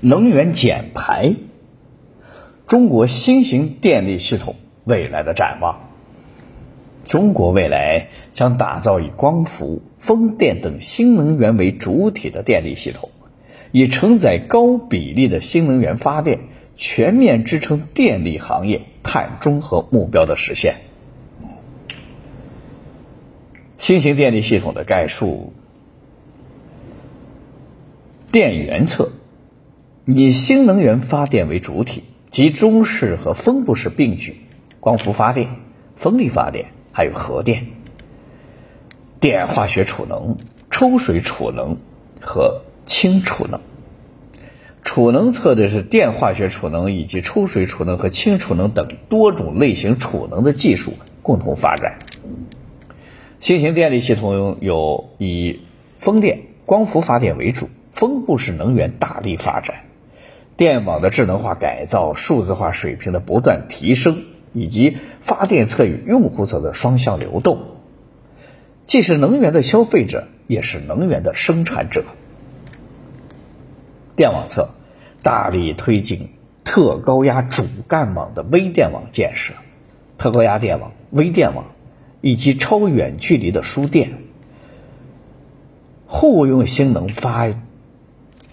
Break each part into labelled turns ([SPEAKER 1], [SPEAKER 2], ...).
[SPEAKER 1] 能源减排，中国新型电力系统未来的展望。中国未来将打造以光伏、风电等新能源为主体的电力系统，以承载高比例的新能源发电，全面支撑电力行业碳中和目标的实现。新型电力系统的概述：电源侧，以新能源发电为主体，集中式和分布式并举，光伏发电、风力发电。还有核电、电化学储能、抽水储能和氢储能。储能侧的是电化学储能以及抽水储能和氢储能等多种类型储能的技术共同发展。新型电力系统有以风电、光伏发电为主，分布式能源大力发展，电网的智能化改造、数字化水平的不断提升。以及发电侧与用户侧的双向流动，既是能源的消费者，也是能源的生产者。电网侧大力推进特高压主干网的微电网建设，特高压电网、微电网以及超远距离的输电，互用新能发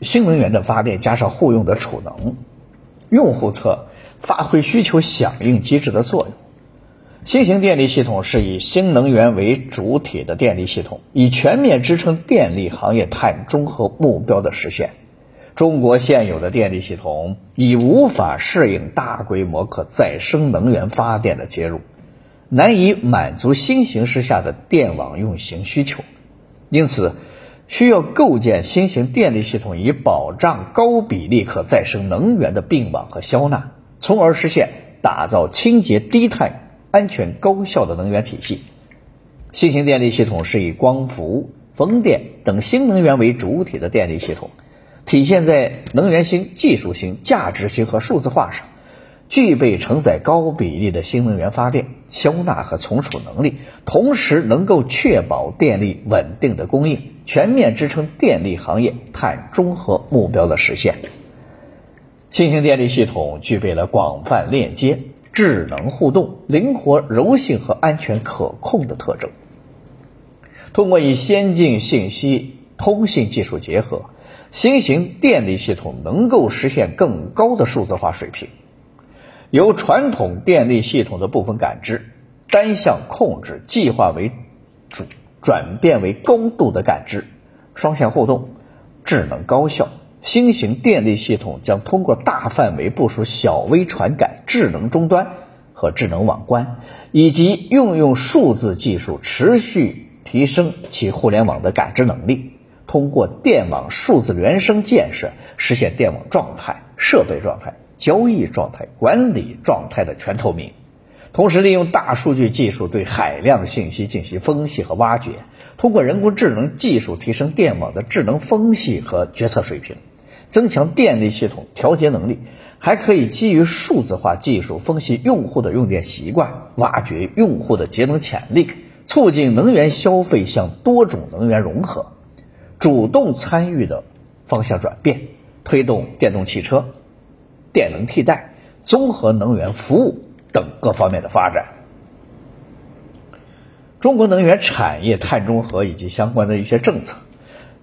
[SPEAKER 1] 新能源的发电，加上互用的储能，用户侧。发挥需求响应机制的作用。新型电力系统是以新能源为主体的电力系统，以全面支撑电力行业碳中和目标的实现。中国现有的电力系统已无法适应大规模可再生能源发电的接入，难以满足新形势下的电网运行需求，因此需要构建新型电力系统，以保障高比例可再生能源的并网和消纳。从而实现打造清洁、低碳、安全、高效的能源体系。新型电力系统是以光伏、风电等新能源为主体的电力系统，体现在能源型、技术型、价值型和数字化上，具备承载高比例的新能源发电、消纳和存储能力，同时能够确保电力稳定的供应，全面支撑电力行业碳中和目标的实现。新型电力系统具备了广泛链接、智能互动、灵活柔性和安全可控的特征。通过与先进信息通信技术结合，新型电力系统能够实现更高的数字化水平，由传统电力系统的部分感知、单向控制、计划为主，转变为高度的感知、双向互动、智能高效。新型电力系统将通过大范围部署小微传感智能终端和智能网关，以及运用数字技术，持续提升其互联网的感知能力。通过电网数字原生建设，实现电网状态、设备状态、交易状态、管理状态的全透明。同时，利用大数据技术对海量信息进行分析和挖掘，通过人工智能技术提升电网的智能分析和决策水平。增强电力系统调节能力，还可以基于数字化技术分析用户的用电习惯，挖掘用户的节能潜力，促进能源消费向多种能源融合，主动参与的方向转变，推动电动汽车、电能替代、综合能源服务等各方面的发展。中国能源产业碳中和以及相关的一些政策。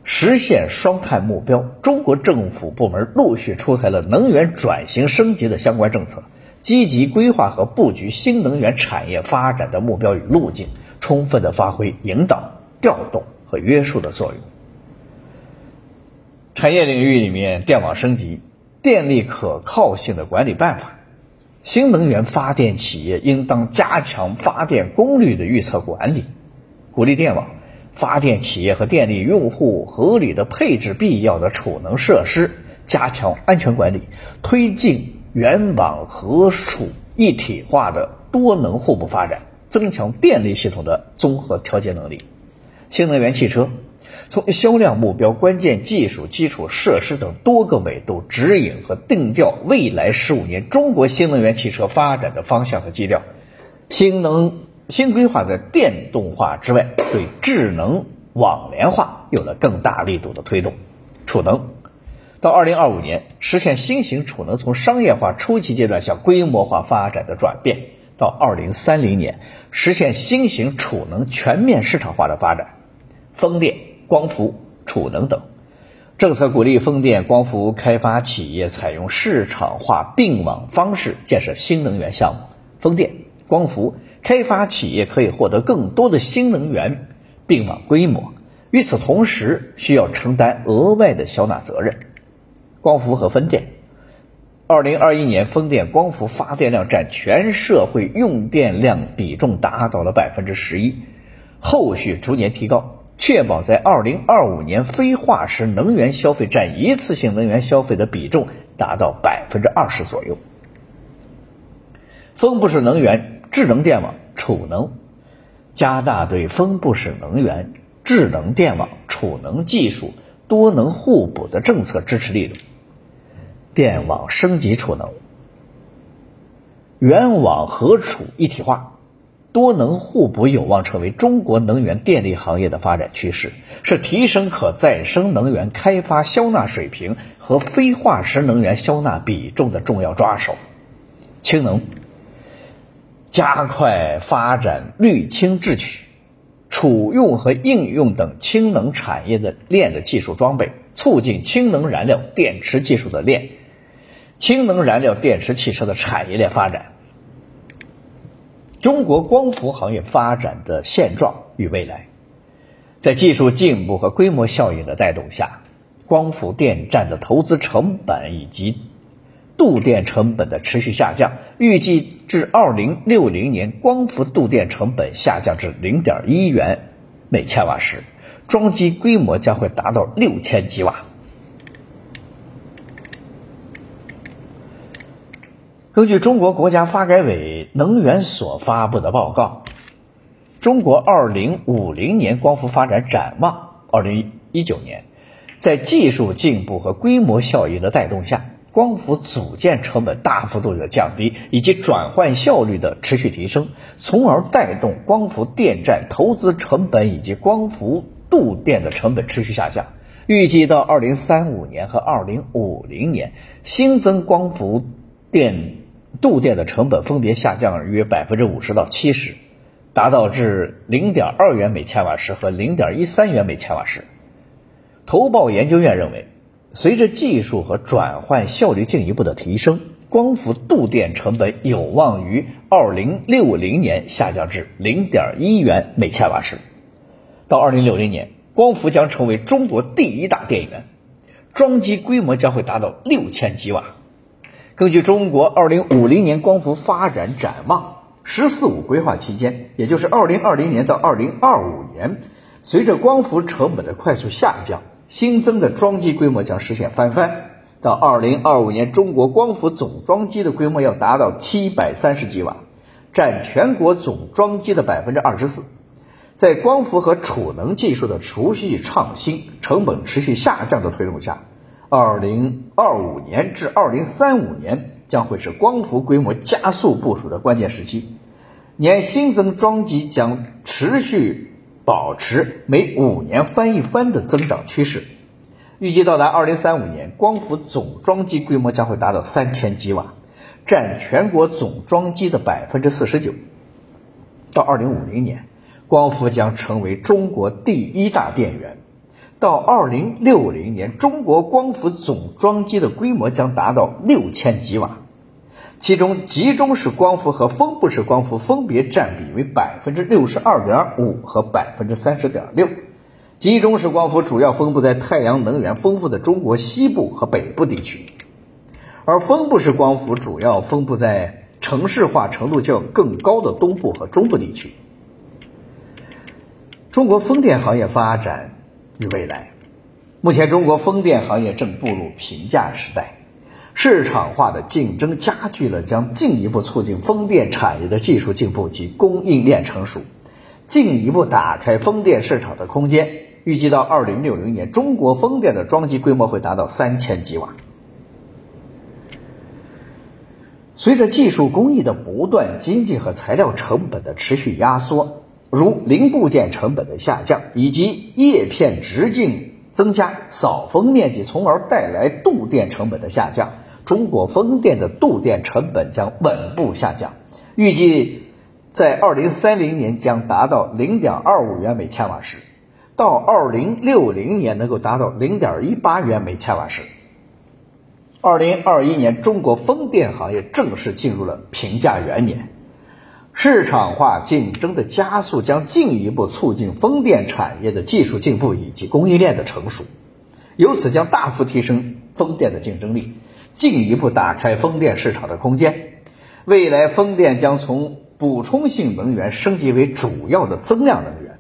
[SPEAKER 1] 实现双碳目标，中国政府部门陆续出台了能源转型升级的相关政策，积极规划和布局新能源产业发展的目标与路径，充分的发挥引导、调动和约束的作用。产业领域里面，电网升级、电力可靠性的管理办法，新能源发电企业应当加强发电功率的预测管理，鼓励电网。发电企业和电力用户合理的配置必要的储能设施，加强安全管理，推进原网合储一体化的多能互补发展，增强电力系统的综合调节能力。新能源汽车从销量目标、关键技术、基础设施等多个维度指引和定调未来十五年中国新能源汽车发展的方向和基调。新能新规划在电动化之外，对智能网联化有了更大力度的推动。储能，到二零二五年实现新型储能从商业化初期阶段向规模化发展的转变，到二零三零年实现新型储能全面市场化的发展，风电、光伏、储能等。政策鼓励风电、光伏开发企业采用市场化并网方式建设新能源项目，风电、光伏开发企业可以获得更多的新能源并网规模。与此同时，需要承担额外的缴纳责任。光伏和风电，二零二一年风电、光伏发电量占全社会用电量比重达到了百分之十一，后续逐年提高，确保在二零二五年非化石能源消费占一次性能源消费的比重达到百分之二十左右。风不是能源、智能电网、储能，加大对风不是能源、智能电网、储能技术多能互补的政策支持力度。电网升级储能，原网和储一体化，多能互补有望成为中国能源电力行业的发展趋势，是提升可再生能源开发消纳水平和非化石能源消纳比重的重要抓手。氢能，加快发展绿氢制取、储用和应用等氢能产业的链的技术装备，促进氢能燃料电池技术的链。氢能燃料电池汽车的产业链发展，中国光伏行业发展的现状与未来，在技术进步和规模效应的带动下，光伏电站的投资成本以及度电成本的持续下降，预计至二零六零年，光伏度电成本下降至零点一元每千瓦时，装机规模将会达到六千吉瓦。根据中国国家发改委能源所发布的报告，《中国二零五零年光伏发展展望（二零一九年）》，在技术进步和规模效应的带动下，光伏组件成本大幅度的降低，以及转换效率的持续提升，从而带动光伏电站投资成本以及光伏度电的成本持续下降。预计到二零三五年和二零五零年，新增光伏电。度电的成本分别下降约百分之五十到七十，达到至零点二元每千瓦时和零点一三元每千瓦时。投报研究院认为，随着技术和转换效率进一步的提升，光伏度电成本有望于二零六零年下降至零点一元每千瓦时。到二零六零年，光伏将成为中国第一大电源，装机规模将会达到六千吉瓦。根据中国二零五零年光伏发展展望，“十四五”规划期间，也就是二零二零年到二零二五年，随着光伏成本的快速下降，新增的装机规模将实现翻番。到二零二五年，中国光伏总装机的规模要达到七百三十吉瓦，占全国总装机的百分之二十四。在光伏和储能技术的持续创新、成本持续下降的推动下。二零二五年至二零三五年将会是光伏规模加速部署的关键时期，年新增装机将持续保持每五年翻一番的增长趋势，预计到达二零三五年，光伏总装机规模将会达到三千吉瓦，占全国总装机的百分之四十九。到二零五零年，光伏将成为中国第一大电源。到二零六零年，中国光伏总装机的规模将达到六千吉瓦，其中集中式光伏和分布式光伏分别占比为百分之六十二点五和百分之三十点六。集中式光伏主要分布在太阳能源丰富的中国西部和北部地区，而分布式光伏主要分布在城市化程度较更高的东部和中部地区。中国风电行业发展。与未来，目前中国风电行业正步入平价时代，市场化的竞争加剧了，将进一步促进风电产业的技术进步及供应链成熟，进一步打开风电市场的空间。预计到二零六零年，中国风电的装机规模会达到三千吉瓦。随着技术工艺的不断精进和材料成本的持续压缩。如零部件成本的下降，以及叶片直径增加扫风面积，从而带来度电成本的下降，中国风电的度电成本将稳步下降，预计在二零三零年将达到零点二五元每千瓦时，到二零六零年能够达到零点一八元每千瓦时。二零二一年，中国风电行业正式进入了平价元年。市场化竞争的加速将进一步促进风电产业的技术进步以及供应链的成熟，由此将大幅提升风电的竞争力，进一步打开风电市场的空间。未来，风电将从补充性能源升级为主要的增量能源。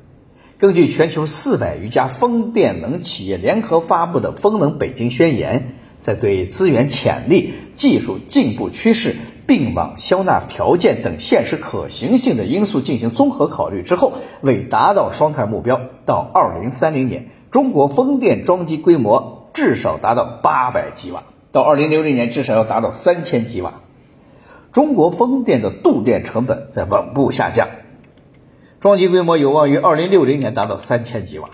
[SPEAKER 1] 根据全球四百余家风电能企业联合发布的《风能北京宣言》，在对资源潜力、技术进步趋势。并网消纳条件等现实可行性的因素进行综合考虑之后，为达到双碳目标，到二零三零年，中国风电装机规模至少达到八百吉瓦，到二零六零年至少要达到三千吉瓦。中国风电的度电成本在稳步下降，装机规模有望于二零六零年达到三千吉瓦。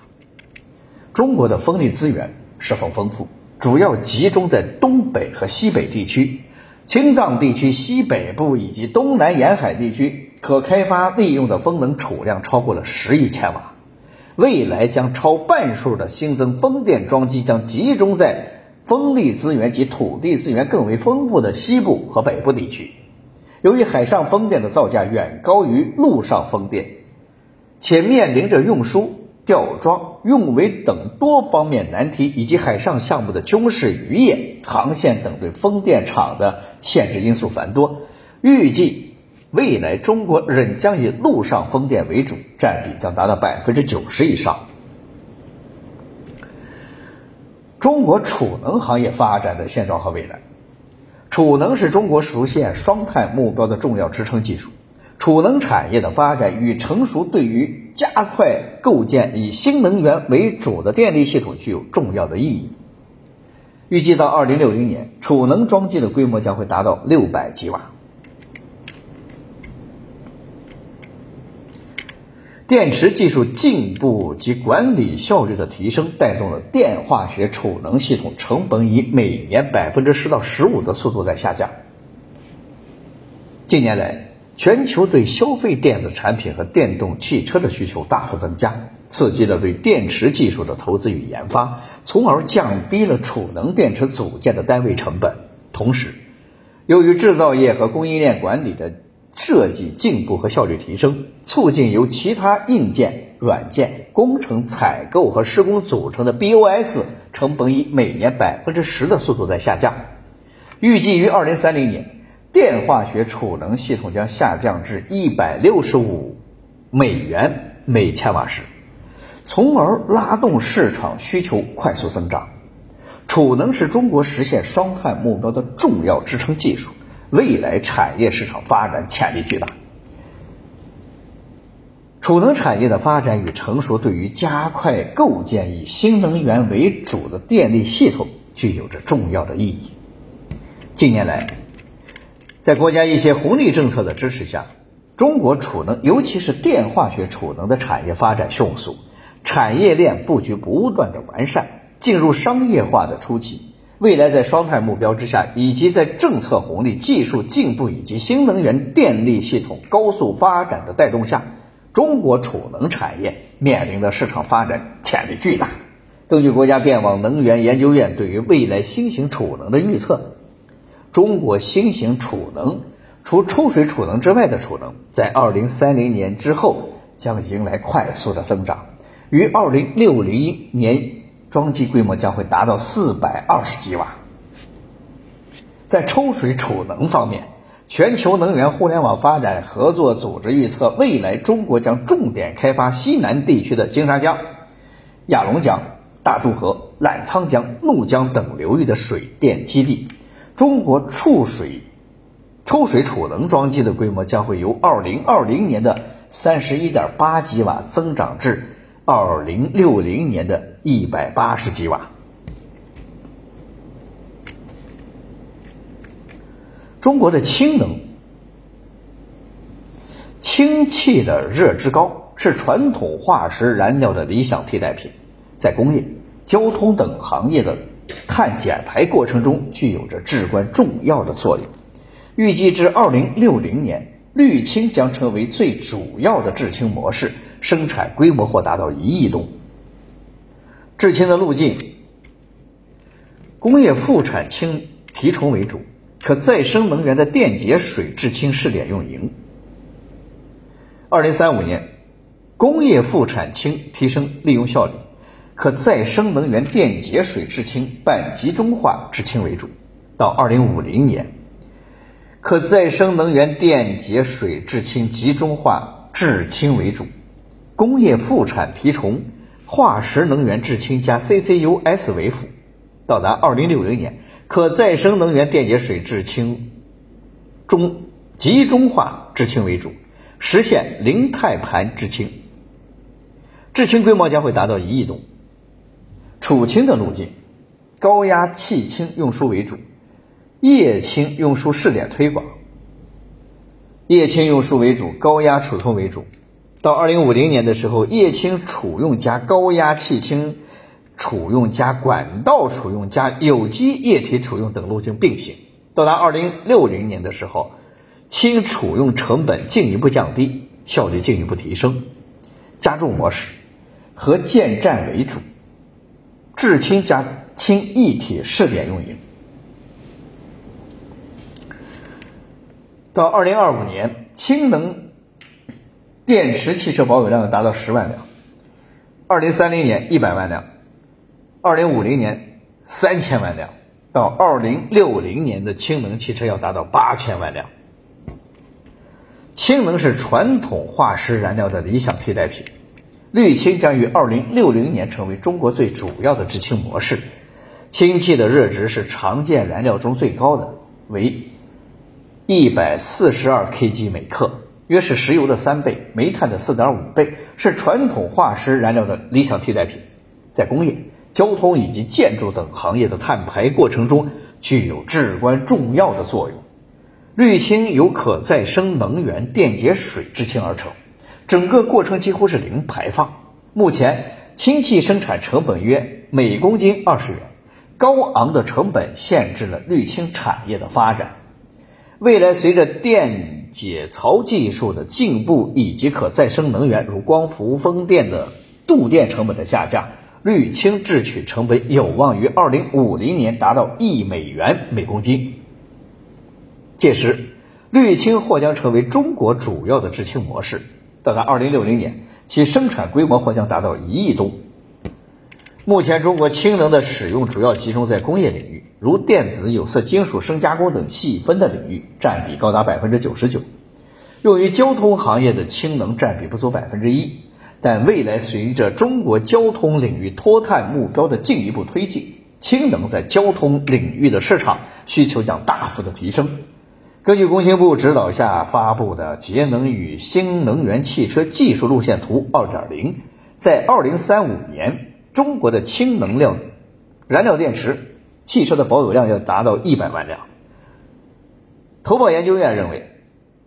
[SPEAKER 1] 中国的风力资源十分丰富，主要集中在东北和西北地区。青藏地区西北部以及东南沿海地区可开发利用的风能储量超过了十亿千瓦，未来将超半数的新增风电装机将集中在风力资源及土地资源更为丰富的西部和北部地区。由于海上风电的造价远高于陆上风电，且面临着运输。吊装、运维等多方面难题，以及海上项目的军事渔业、航线等对风电场的限制因素繁多。预计未来中国仍将以陆上风电为主，占比将达到百分之九十以上。中国储能行业发展的现状和未来，储能是中国实现双碳目标的重要支撑技术。储能产业的发展与成熟，对于加快构建以新能源为主的电力系统具有重要的意义。预计到二零六零年，储能装机的规模将会达到六百吉瓦。电池技术进步及管理效率的提升，带动了电化学储能系统成本以每年百分之十到十五的速度在下降。近年来，全球对消费电子产品和电动汽车的需求大幅增加，刺激了对电池技术的投资与研发，从而降低了储能电池组件的单位成本。同时，由于制造业和供应链管理的设计进步和效率提升，促进由其他硬件、软件、工程采购和施工组成的 BOS 成本以每年百分之十的速度在下降。预计于二零三零年。电化学储能系统将下降至一百六十五美元每千瓦时，从而拉动市场需求快速增长。储能是中国实现双碳目标的重要支撑技术，未来产业市场发展潜力巨大。储能产业的发展与成熟，对于加快构建以新能源为主的电力系统具有着重要的意义。近年来，在国家一些红利政策的支持下，中国储能，尤其是电化学储能的产业发展迅速，产业链布局不断的完善，进入商业化的初期。未来在双碳目标之下，以及在政策红利、技术进步以及新能源电力系统高速发展的带动下，中国储能产业面临的市场发展潜力巨大。根据国家电网能源研究院对于未来新型储能的预测。中国新型储能，除抽水储能之外的储能，在二零三零年之后将迎来快速的增长，于二零六零年装机规模将会达到四百二十吉瓦。在抽水储能方面，全球能源互联网发展合作组织预测，未来中国将重点开发西南地区的金沙江、雅砻江、大渡河、澜沧江、怒江等流域的水电基地。中国储水、抽水储能装机的规模将会由二零二零年的三十一点八吉瓦增长至二零六零年的一百八十吉瓦。中国的氢能，氢气的热值高，是传统化石燃料的理想替代品，在工业、交通等行业的碳减排过程中具有着至关重要的作用。预计至二零六零年，氯氢将成为最主要的制氢模式，生产规模或达到一亿吨。制氢的路径，工业副产氢提纯为主，可再生能源的电解水制氢试点运营。二零三五年，工业副产氢提升利用效率，可再生能源电解水制氢半集中化制氢为主。到二零五零年，可再生能源电解水制氢集中化制氢为主，工业副产提纯。化石能源制氢加 CCUS 为辅，到达二零六零年，可再生能源电解水制氢中集中化制氢为主，实现零碳盘制氢。制氢规模将会达到一亿吨。储氢的路径，高压气氢运输为主，液氢运输试点推广。液氢运输为主，高压储存为主。到二零五零年的时候，液氢储用加高压气氢储用加管道储用加有机液体储用等路径并行。到达二零六零年的时候，氢储用成本进一步降低，效率进一步提升。加注模式，和建站为主，制氢加氢一体试点运营。到二零二五年，氢能。电池汽车保有量要达到十万辆，二零三零年一百万辆，二零五零年三千万辆，到二零六零年的氢能汽车要达到八千万辆。氢能是传统化石燃料的理想替代品，氯氢将于二零六零年成为中国最主要的制氢模式。氢气的热值是常见燃料中最高的，为一百四十二 kg 每克。约是石油的三倍，煤炭的四点五倍，是传统化石燃料的理想替代品，在工业、交通以及建筑等行业的碳排过程中具有至关重要的作用。氯氢由可再生能源电解水制氢而成，整个过程几乎是零排放。目前，氢气生产成本约每公斤二十元，高昂的成本限制了氯氢产业的发展。未来，随着电解槽技术的进步以及可再生能源如光伏、风电的度电成本的下降，氯氢制取成本有望于二零五零年达到一美元每公斤。届时，绿氢或将成为中国主要的制氢模式。到达二零六零年，其生产规模或将达到一亿吨。目前，中国氢能的使用主要集中在工业领域，如电子、有色金属深加工等细分的领域，占比高达百分之九十九。用于交通行业的氢能占比不足百分之一。但未来随着中国交通领域脱碳目标的进一步推进，氢能在交通领域的市场需求将大幅的提升。根据工信部指导下发布的《节能与新能源汽车技术路线图二点零》，在二零三五年。中国的氢能量燃料电池汽车的保有量要达到一百万辆。投保研究院认为，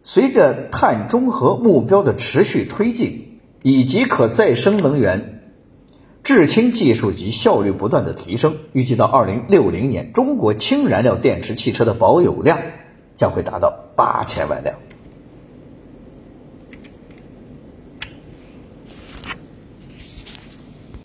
[SPEAKER 1] 随着碳中和目标的持续推进，以及可再生能源制氢技术及效率不断的提升，预计到二零六零年，中国氢燃料电池汽车的保有量将会达到八千万辆。